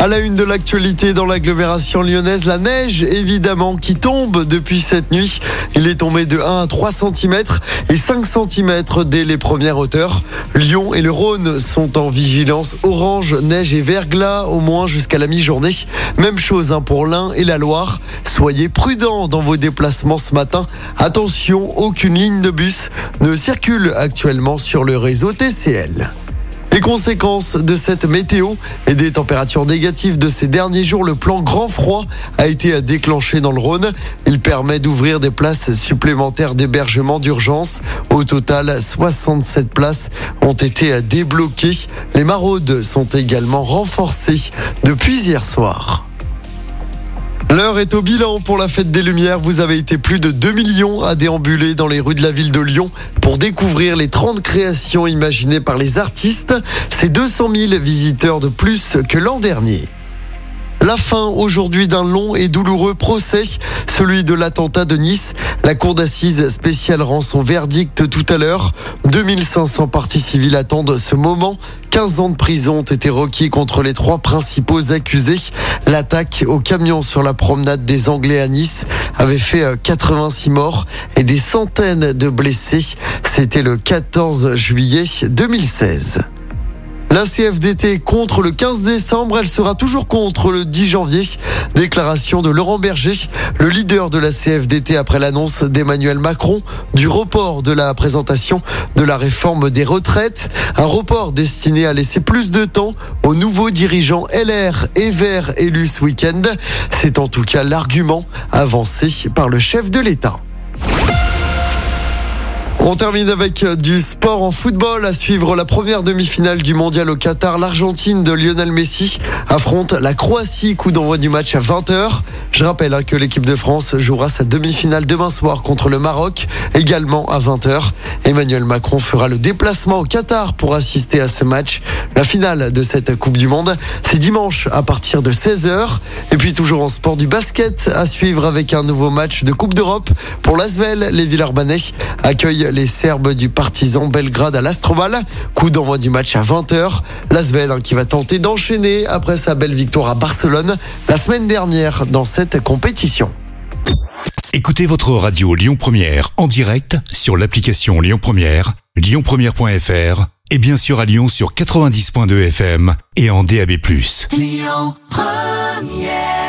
À la une de l'actualité dans l'agglomération lyonnaise, la neige évidemment qui tombe depuis cette nuit. Il est tombé de 1 à 3 cm et 5 cm dès les premières hauteurs. Lyon et le Rhône sont en vigilance orange, neige et verglas au moins jusqu'à la mi-journée. Même chose hein, pour l'Ain et la Loire. Soyez prudents dans vos déplacements ce matin. Attention, aucune ligne de bus ne circule actuellement sur le réseau TCL. Les conséquences de cette météo et des températures négatives de ces derniers jours, le plan grand froid a été déclenché dans le Rhône. Il permet d'ouvrir des places supplémentaires d'hébergement d'urgence. Au total, 67 places ont été débloquées. Les maraudes sont également renforcées depuis hier soir. L'heure est au bilan pour la fête des Lumières. Vous avez été plus de 2 millions à déambuler dans les rues de la ville de Lyon pour découvrir les 30 créations imaginées par les artistes. C'est 200 000 visiteurs de plus que l'an dernier. La fin aujourd'hui d'un long et douloureux procès, celui de l'attentat de Nice. La cour d'assises spéciale rend son verdict tout à l'heure. 2500 parties civiles attendent ce moment. 15 ans de prison ont été requis contre les trois principaux accusés. L'attaque au camion sur la promenade des Anglais à Nice avait fait 86 euh, morts et des centaines de blessés. C'était le 14 juillet 2016. La CFDT contre le 15 décembre, elle sera toujours contre le 10 janvier. Déclaration de Laurent Berger, le leader de la CFDT après l'annonce d'Emmanuel Macron du report de la présentation de la réforme des retraites. Un report destiné à laisser plus de temps aux nouveaux dirigeants LR et Vert élus ce week-end. C'est en tout cas l'argument avancé par le chef de l'État. On termine avec euh, du sport en football à suivre la première demi-finale du mondial au Qatar. L'Argentine de Lionel Messi affronte la Croatie, coup d'envoi du match à 20h. Je rappelle hein, que l'équipe de France jouera sa demi-finale demain soir contre le Maroc, également à 20h. Emmanuel Macron fera le déplacement au Qatar pour assister à ce match. La finale de cette Coupe du Monde, c'est dimanche à partir de 16h. Et puis toujours en sport du basket à suivre avec un nouveau match de Coupe d'Europe pour l'Asvel. Les Villarbanais accueillent les Serbes du partisan Belgrade à l'Astrobal. Coup d'envoi du match à 20h. L'Asvel hein, qui va tenter d'enchaîner après sa belle victoire à Barcelone la semaine dernière dans cette compétition. Écoutez votre radio Lyon Première en direct sur l'application Lyon Première, lyonpremière.fr et bien sûr à Lyon sur 90.2 FM et en DAB+. Lyon Première